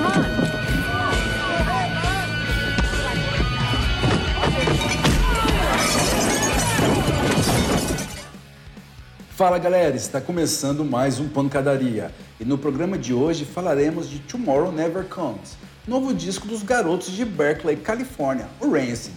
on. Fala galera, está começando mais um Pancadaria e no programa de hoje falaremos de Tomorrow Never Comes, novo disco dos garotos de Berkeley, Califórnia, o Rancid.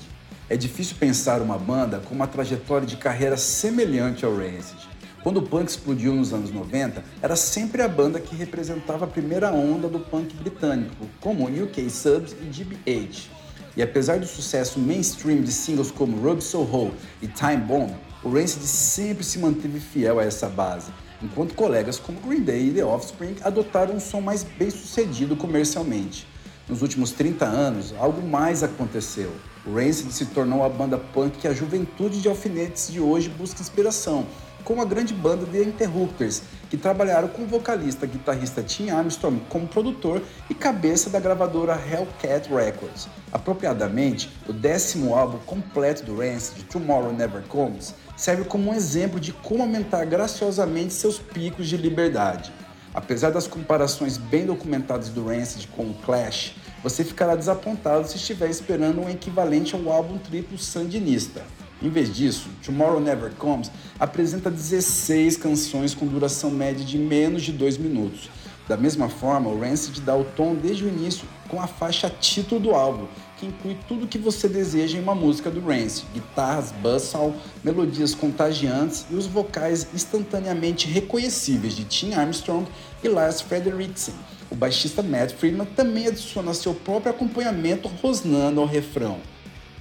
É difícil pensar uma banda com uma trajetória de carreira semelhante ao Rancid. Quando o punk explodiu nos anos 90, era sempre a banda que representava a primeira onda do punk britânico, como UK Subs e GBH. E apesar do sucesso mainstream de singles como Rub Soho e Time Bomb, o Rancid sempre se manteve fiel a essa base, enquanto colegas como Green Day e The Offspring adotaram um som mais bem sucedido comercialmente. Nos últimos 30 anos, algo mais aconteceu. O Rancid se tornou a banda punk que a juventude de alfinetes de hoje busca inspiração, com a grande banda The Interrupters, que trabalharam com o vocalista guitarrista Tim Armstrong como produtor e cabeça da gravadora Hellcat Records. Apropriadamente, o décimo álbum completo do Rancid, Tomorrow Never Comes, serve como um exemplo de como aumentar graciosamente seus picos de liberdade. Apesar das comparações bem documentadas do Rancid com o Clash, você ficará desapontado se estiver esperando um equivalente ao álbum triplo Sandinista. Em vez disso, Tomorrow Never Comes apresenta 16 canções com duração média de menos de 2 minutos. Da mesma forma, o Rancid dá o tom desde o início com a faixa título do álbum, que inclui tudo o que você deseja em uma música do Rancid: guitarras, buzzsaw, melodias contagiantes e os vocais instantaneamente reconhecíveis de Tim Armstrong e Lars Frederiksen. O baixista Matt Friedman também adiciona seu próprio acompanhamento rosnando ao refrão.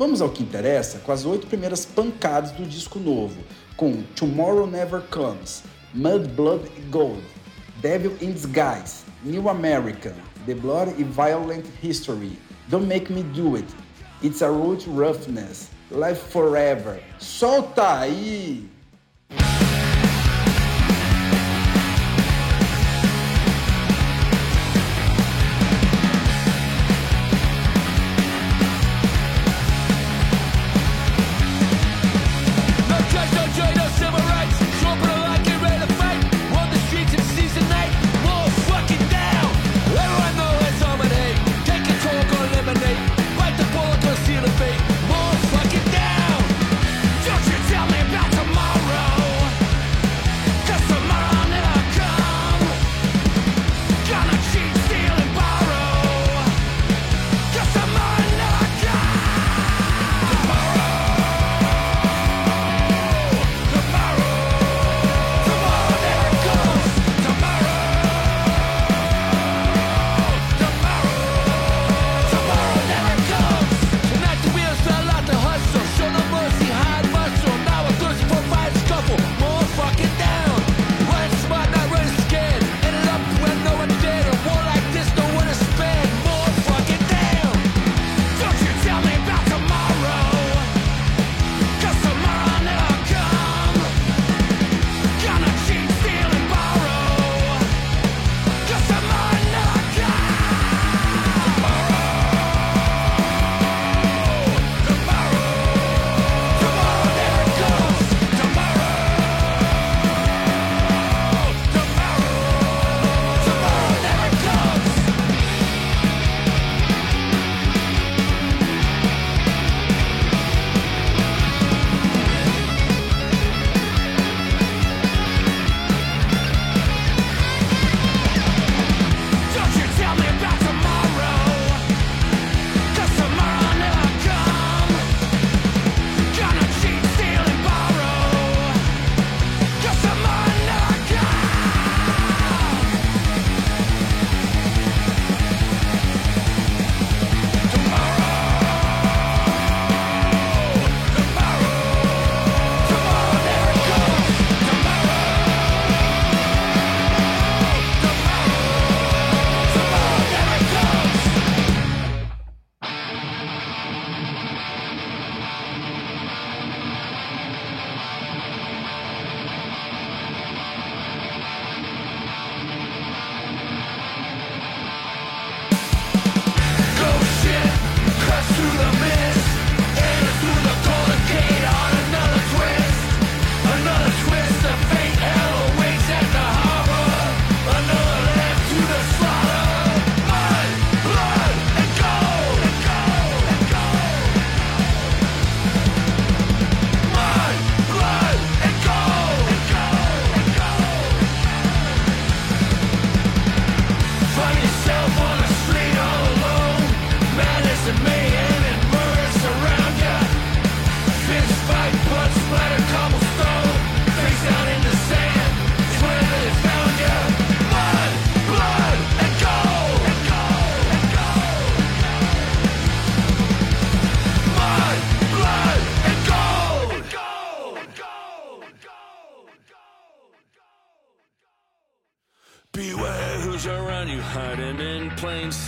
Vamos ao que interessa com as oito primeiras pancadas do disco novo, com Tomorrow Never Comes, Mud, Blood e Gold, Devil in Disguise, New American, The Blood and Violent History, Don't Make Me Do It, It's a Root Roughness, Life Forever. Solta aí!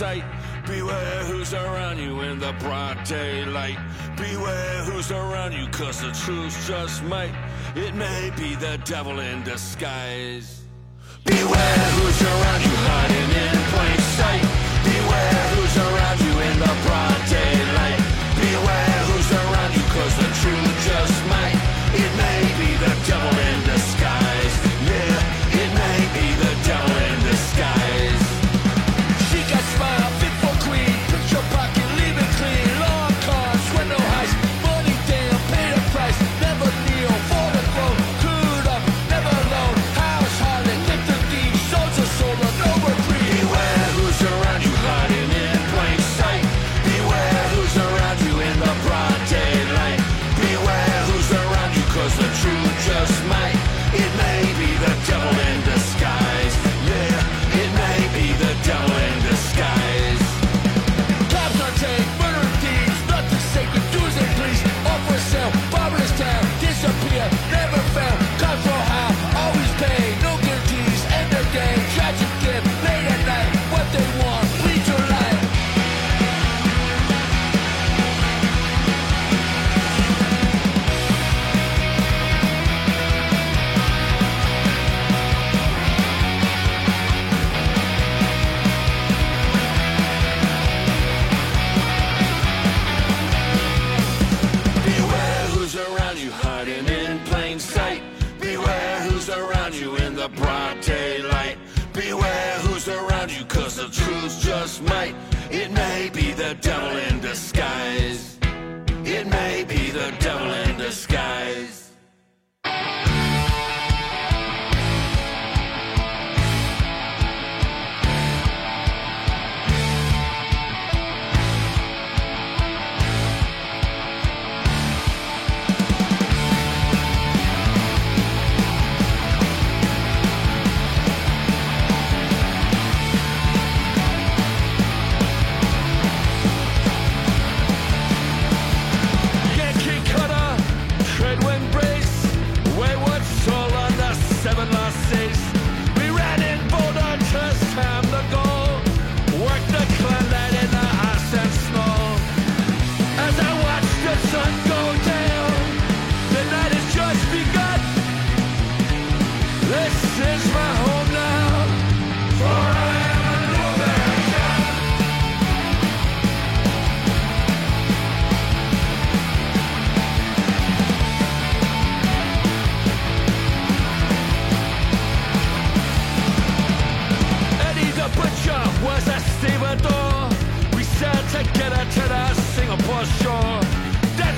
sight. Beware who's around you in the broad daylight. Beware who's around you, cause the truth just might. It may be the devil in disguise. Beware who's around you, hiding in plain sight. Beware who's around you in the broad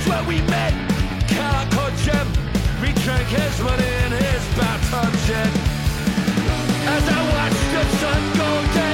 Where we met. Can't touch him. We drank his money in his bathtub shit. As I watched the sun go down.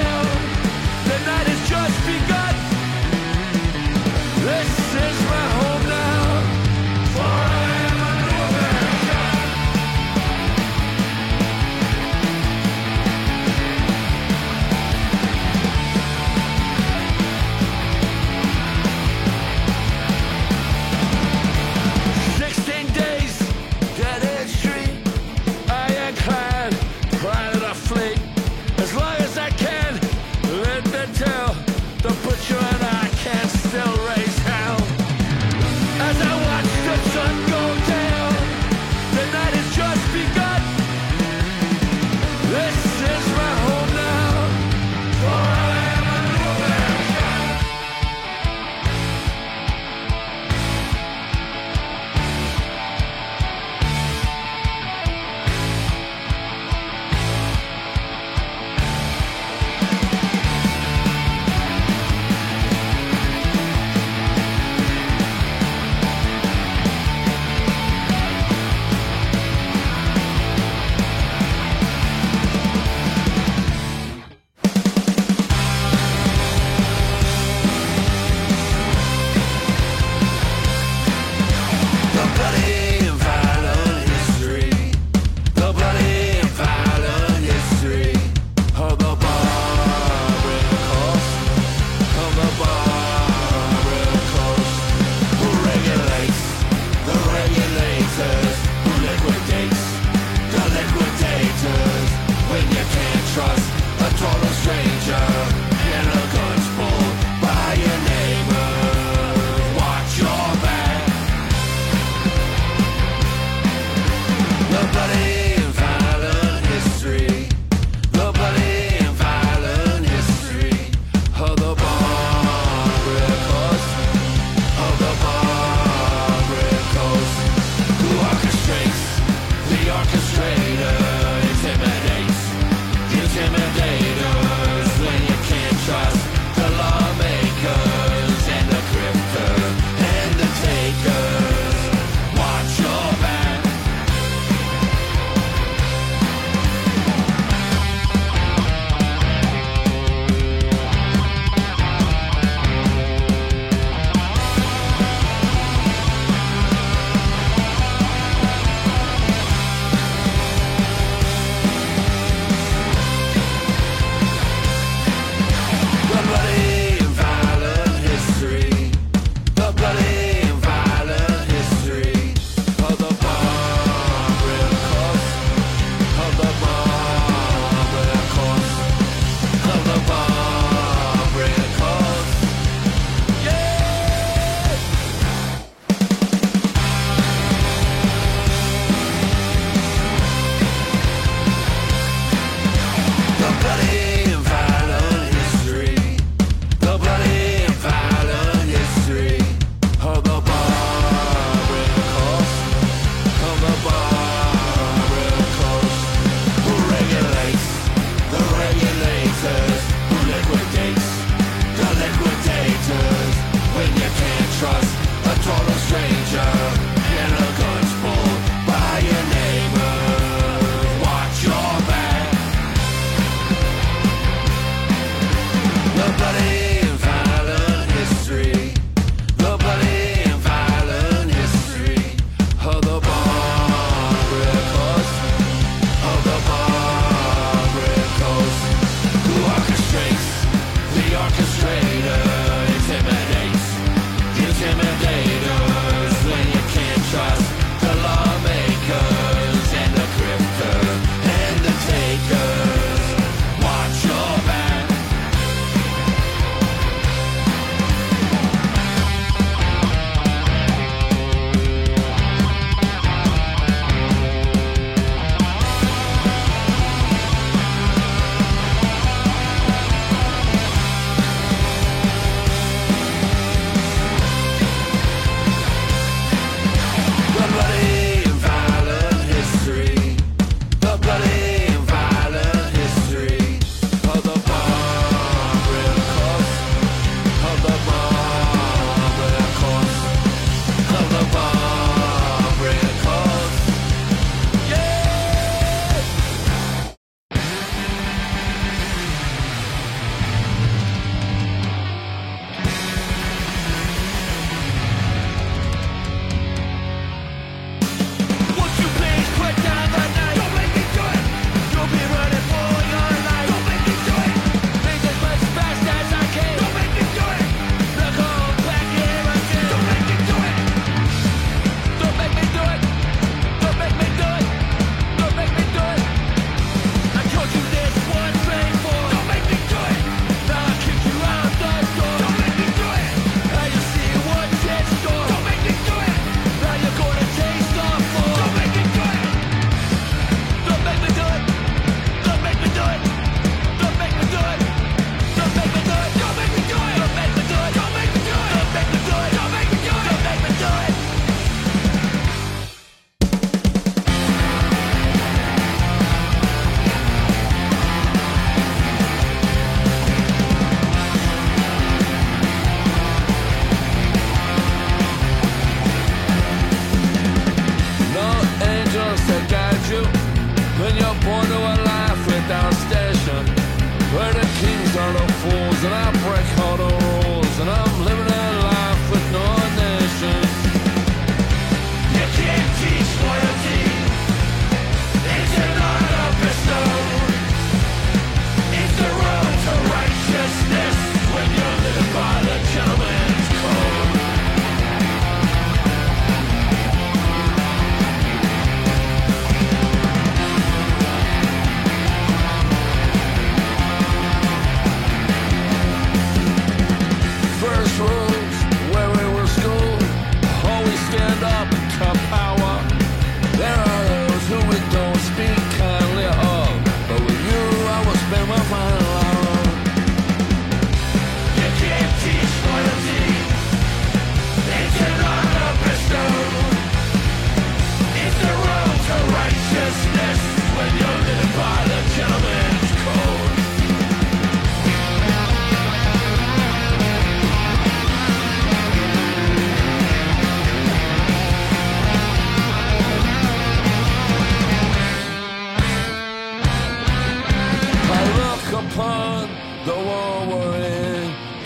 Bordeaux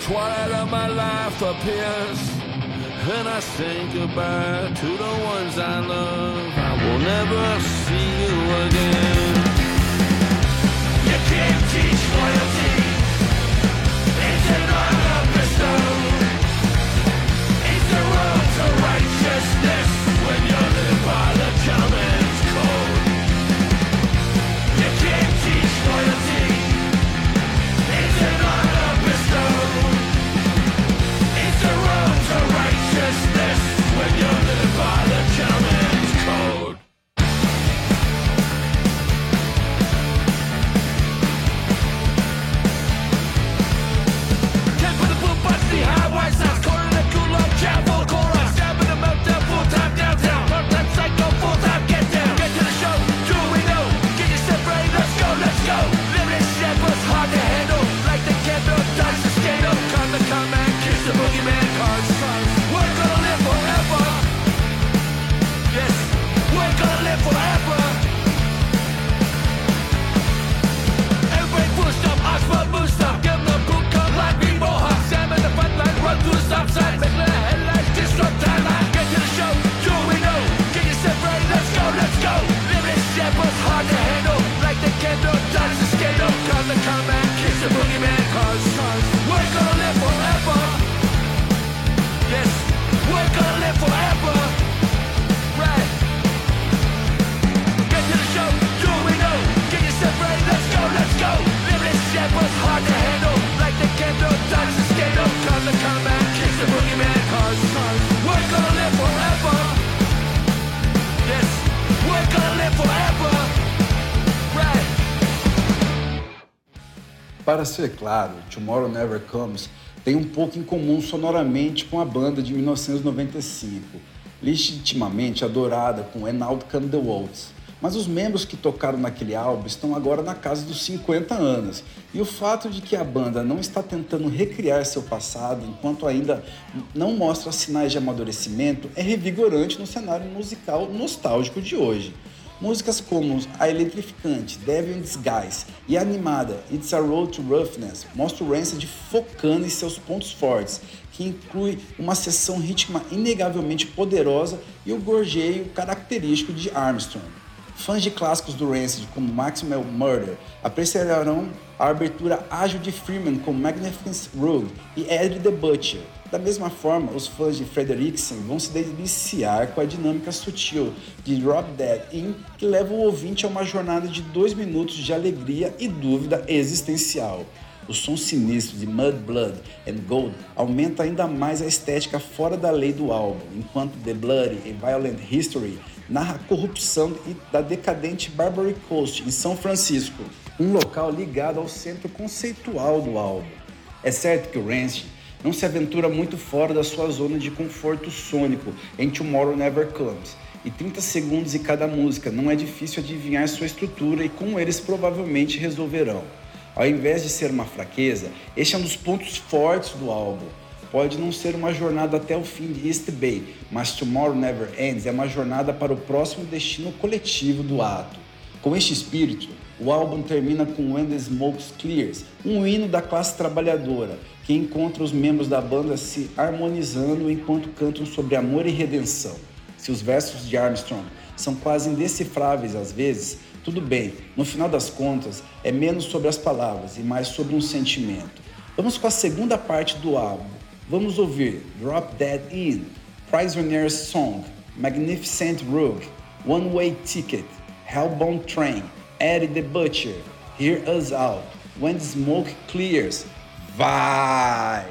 Twilight of my life appears. And I say goodbye to the ones I love. I will never see you again. You can't teach loyalty. Ser claro, Tomorrow Never Comes tem um pouco em comum sonoramente com a banda de 1995, legitimamente adorada com And Out Come the Waltz. Mas os membros que tocaram naquele álbum estão agora na casa dos 50 anos, e o fato de que a banda não está tentando recriar seu passado enquanto ainda não mostra sinais de amadurecimento é revigorante no cenário musical nostálgico de hoje. Músicas como a eletrificante Devil in Disguise e a animada It's a Road to Roughness mostram o Rancid focando em seus pontos fortes, que inclui uma seção rítmica inegavelmente poderosa e o gorjeio característico de Armstrong. Fãs de clássicos do Rancid como Maximal Murder apreciarão a abertura ágil de Freeman com Magnificent Rogue e Eddie the Butcher. Da mesma forma, os fãs de Frederiksen vão se deliciar com a dinâmica sutil de Drop Dead In, que leva o ouvinte a uma jornada de dois minutos de alegria e dúvida existencial. O som sinistro de Mud, Blood and Gold aumenta ainda mais a estética fora da lei do álbum, enquanto The Bloody and Violent History narra a corrupção da decadente Barbary Coast em São Francisco, um local ligado ao centro conceitual do álbum. É certo que o Rancid não se aventura muito fora da sua zona de conforto sônico em Tomorrow Never Comes, e 30 segundos em cada música não é difícil adivinhar sua estrutura e como eles provavelmente resolverão. Ao invés de ser uma fraqueza, este é um dos pontos fortes do álbum. Pode não ser uma jornada até o fim de East Bay, mas Tomorrow Never Ends é uma jornada para o próximo destino coletivo do ato. Com este espírito, o álbum termina com When the Smoke Clears, um hino da classe trabalhadora, que encontra os membros da banda se harmonizando enquanto cantam sobre amor e redenção. Se os versos de Armstrong são quase indecifráveis às vezes, tudo bem, no final das contas é menos sobre as palavras e mais sobre um sentimento. Vamos com a segunda parte do álbum. Vamos ouvir Drop Dead In, Prisoner's Song, Magnificent Rogue, One Way Ticket, Hellbound Train, Eddie the Butcher, Hear Us Out, When Smoke Clears. Vai!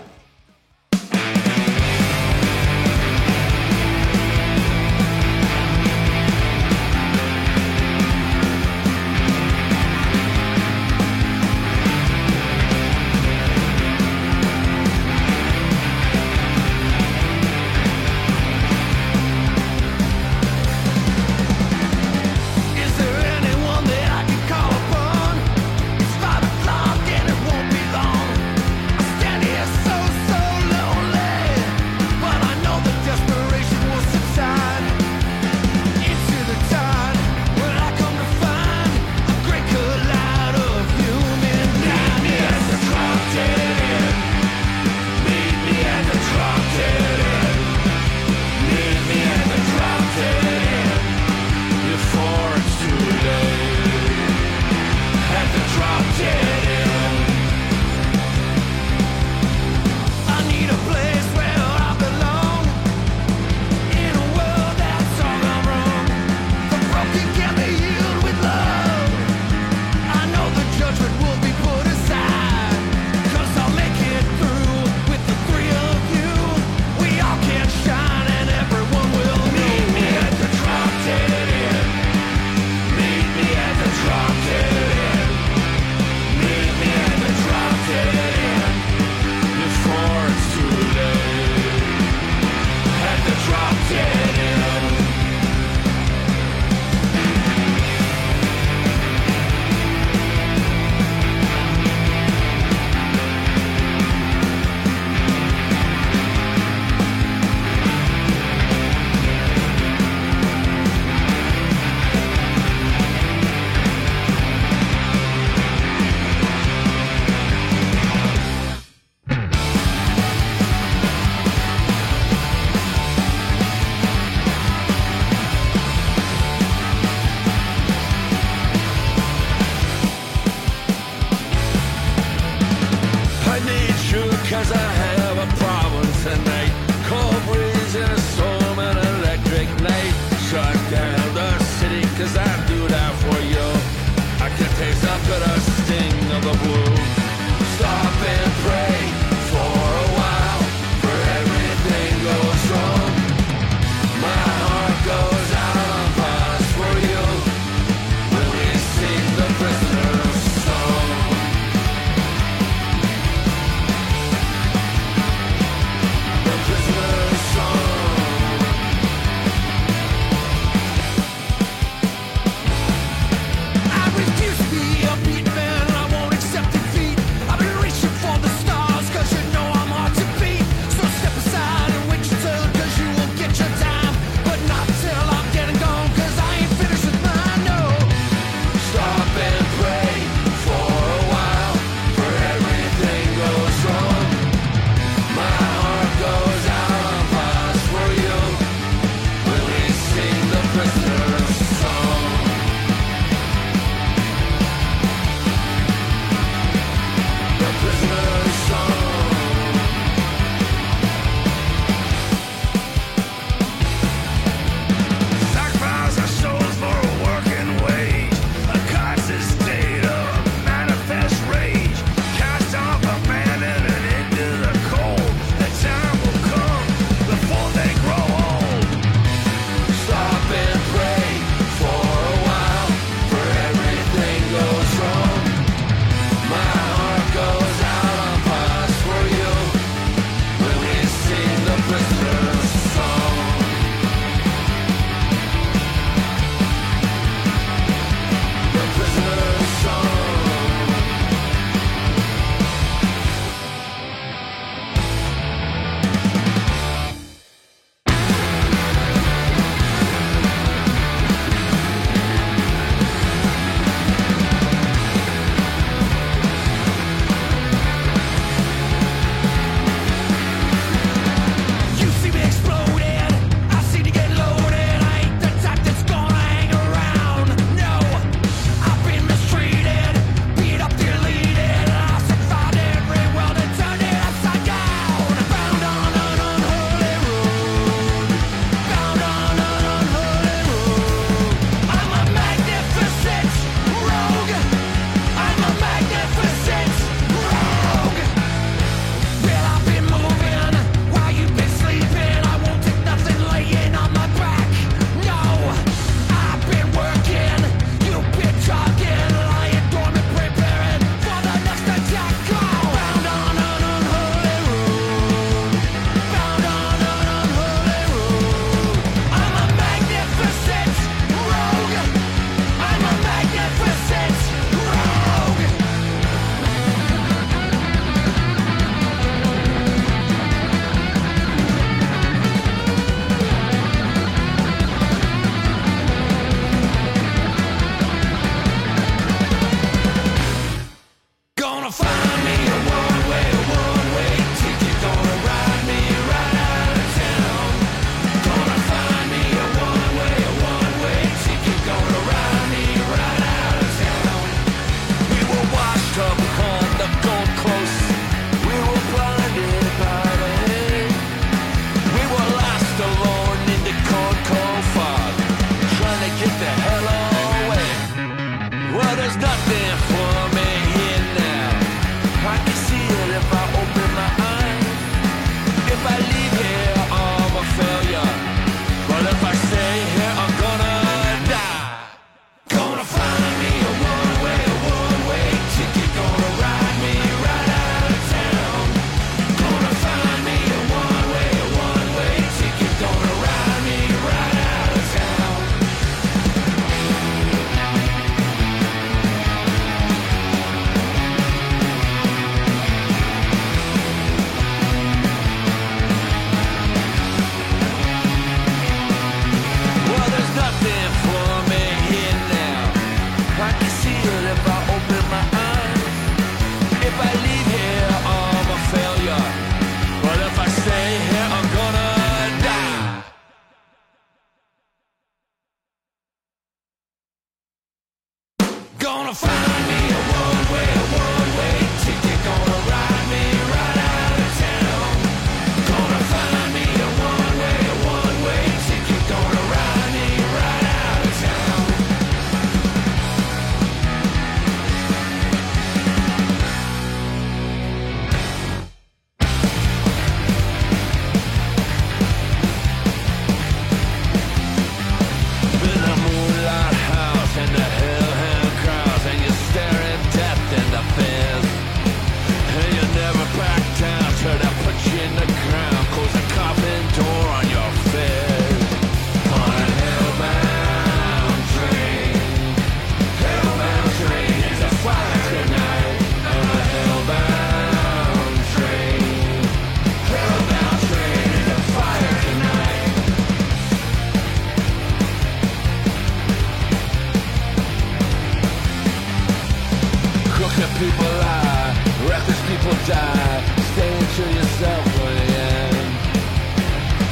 the people lie, reckless people die, staying to yourself for the end.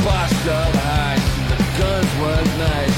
Bust up high, the guns were nice.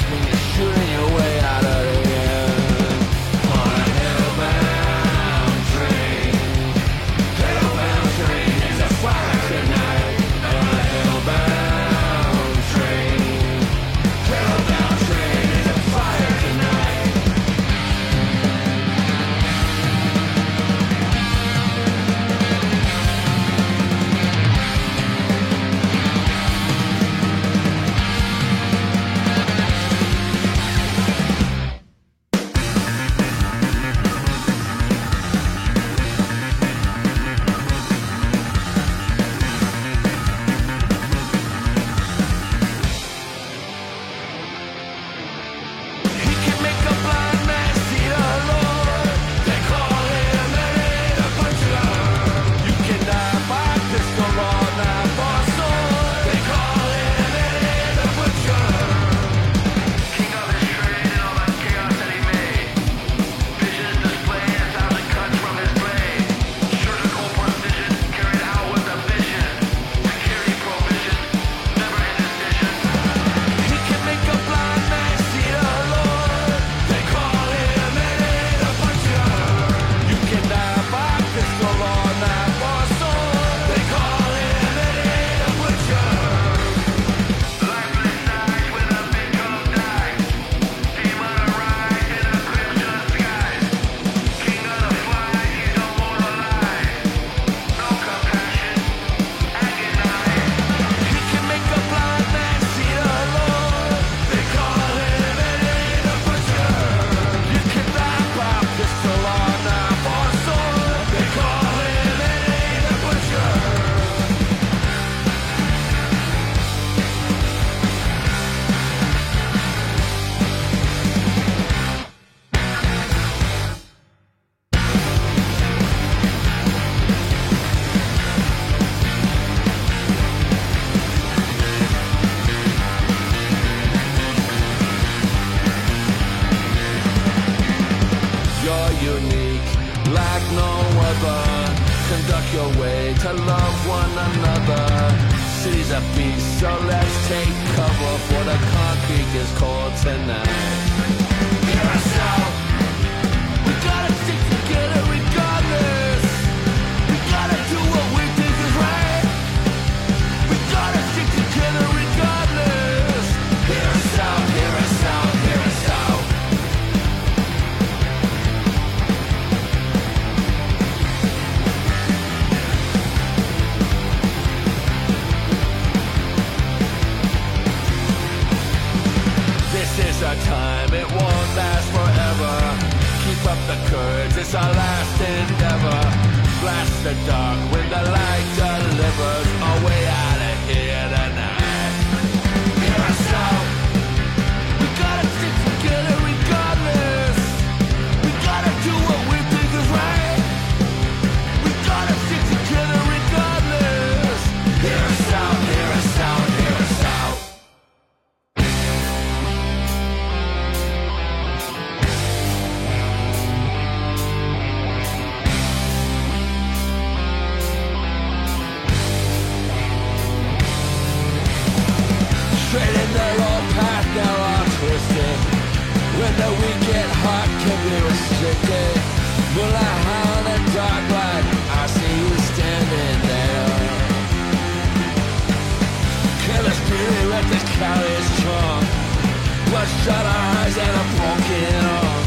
pies and a pumpkin up.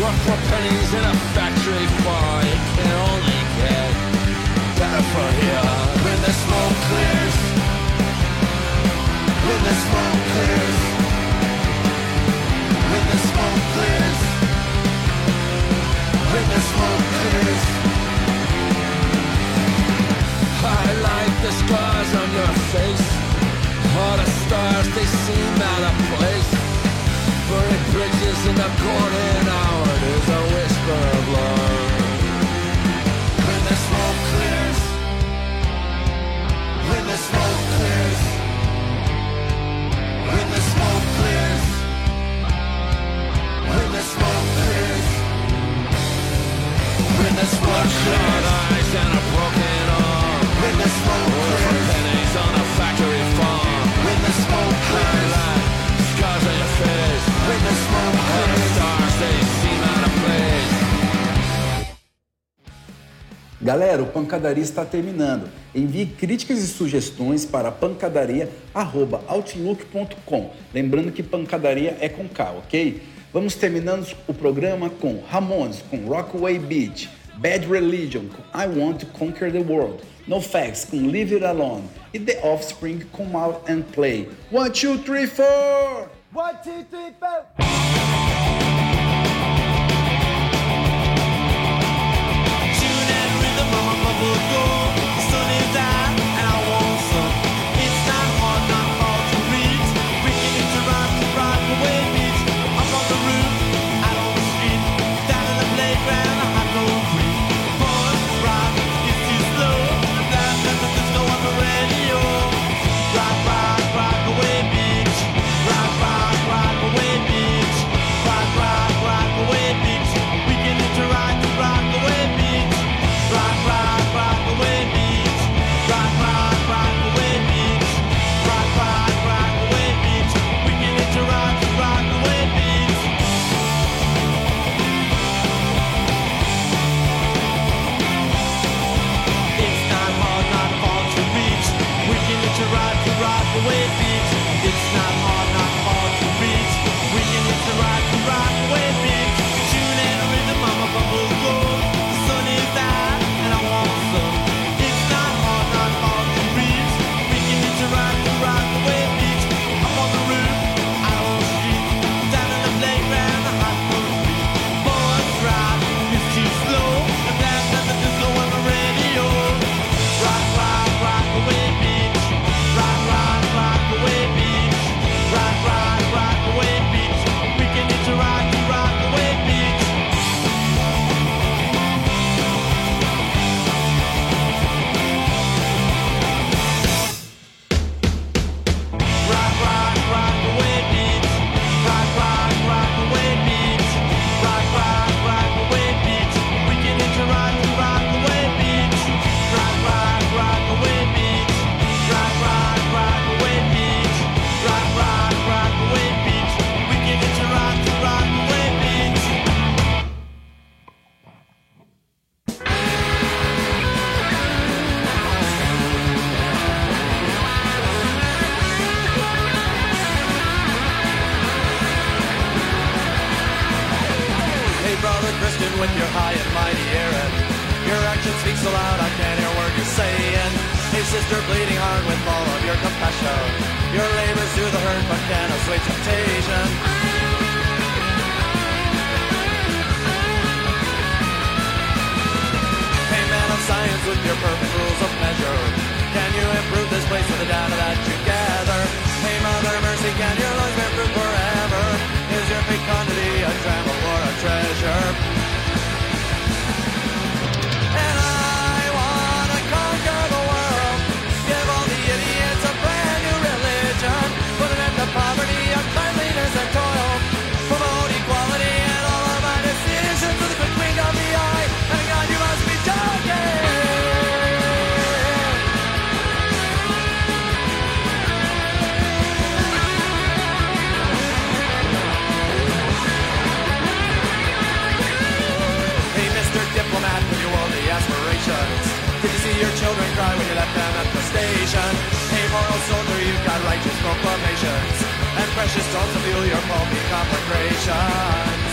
Work for pennies in a factory far. It can only get better from here. When the smoke clears. When the smoke clears. When the smoke clears. When the smoke clears. I like the scars on your face. All the stars, they seem out of place Whispering bridges in the golden hour There's a whisper of love. When the smoke clears When the smoke clears When the smoke clears When the smoke clears When the smoke clears. Eyes and a broken arm. When the smoke clears. pennies on a factory farm. When the smoke clears. Scars on your face. Galera, o Pancadaria está terminando. Envie críticas e sugestões para pancadaria.outlook.com. Lembrando que pancadaria é com K, ok? Vamos terminando o programa com Ramones, com Rockaway Beach, Bad Religion, com I Want to Conquer the World, No Facts, com Leave It Alone e The Offspring, com Out and Play. One, two, three, four! One, two, three, four. Tune and rhythm of my bubble go. with your purpose. your children cry when you left them at the station. Amoral soldier, you've got righteous proclamations and precious stones to fuel your pulpy conflagrations.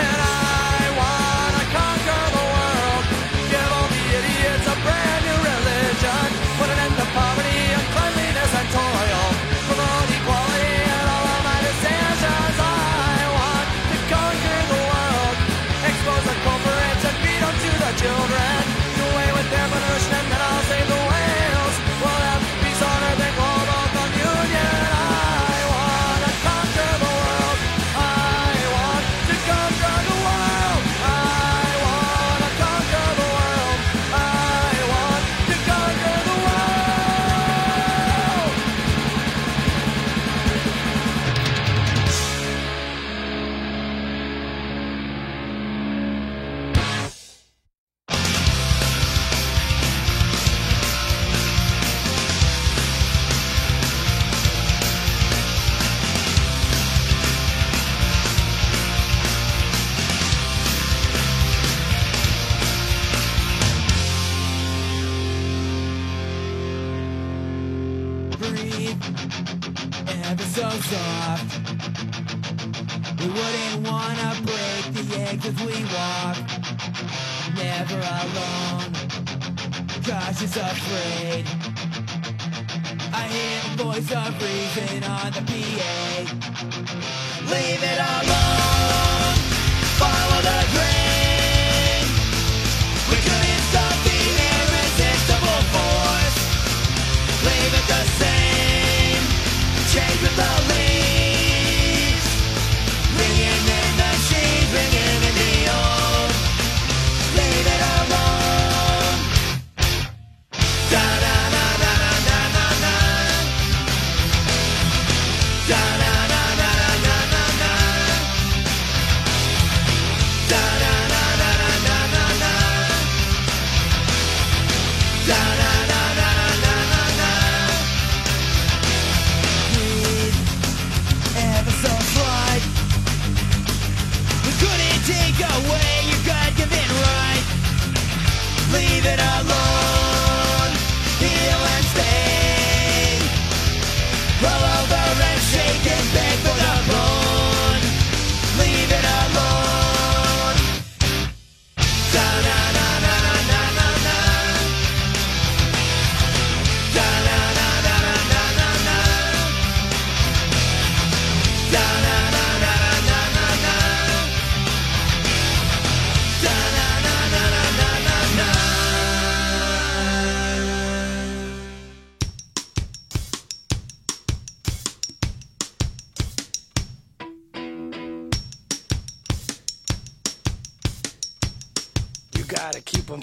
And I wanna conquer the world, give all the idiots a brand new religion, put an end to poverty. children.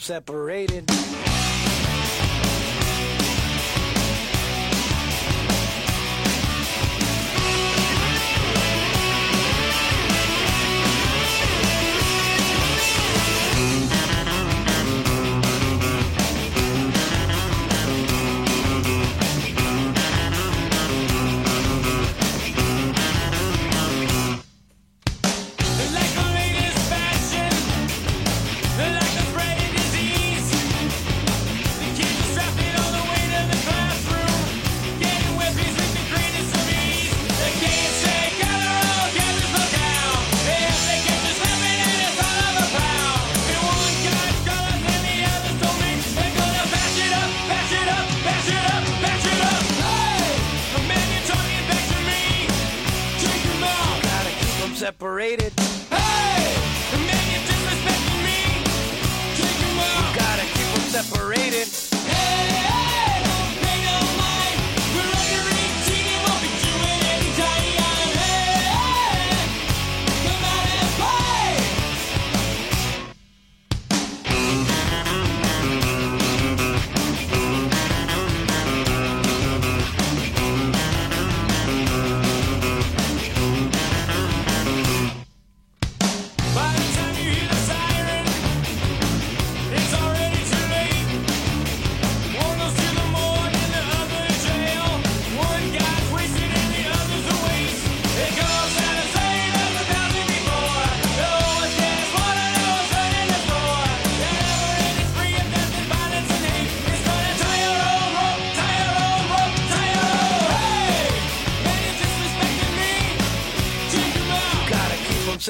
separate.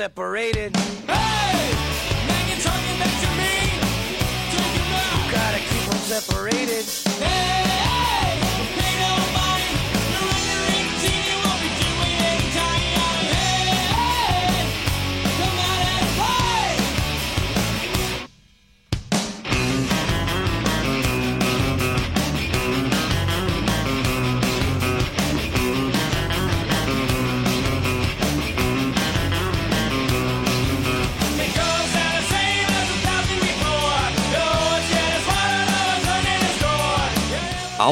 separated.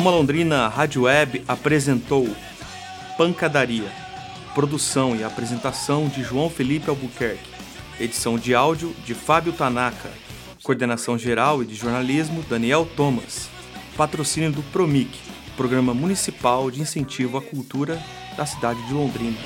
Alma Londrina Rádio Web apresentou Pancadaria, produção e apresentação de João Felipe Albuquerque, edição de áudio de Fábio Tanaka, coordenação geral e de jornalismo Daniel Thomas, patrocínio do Promic, Programa Municipal de Incentivo à Cultura da cidade de Londrina.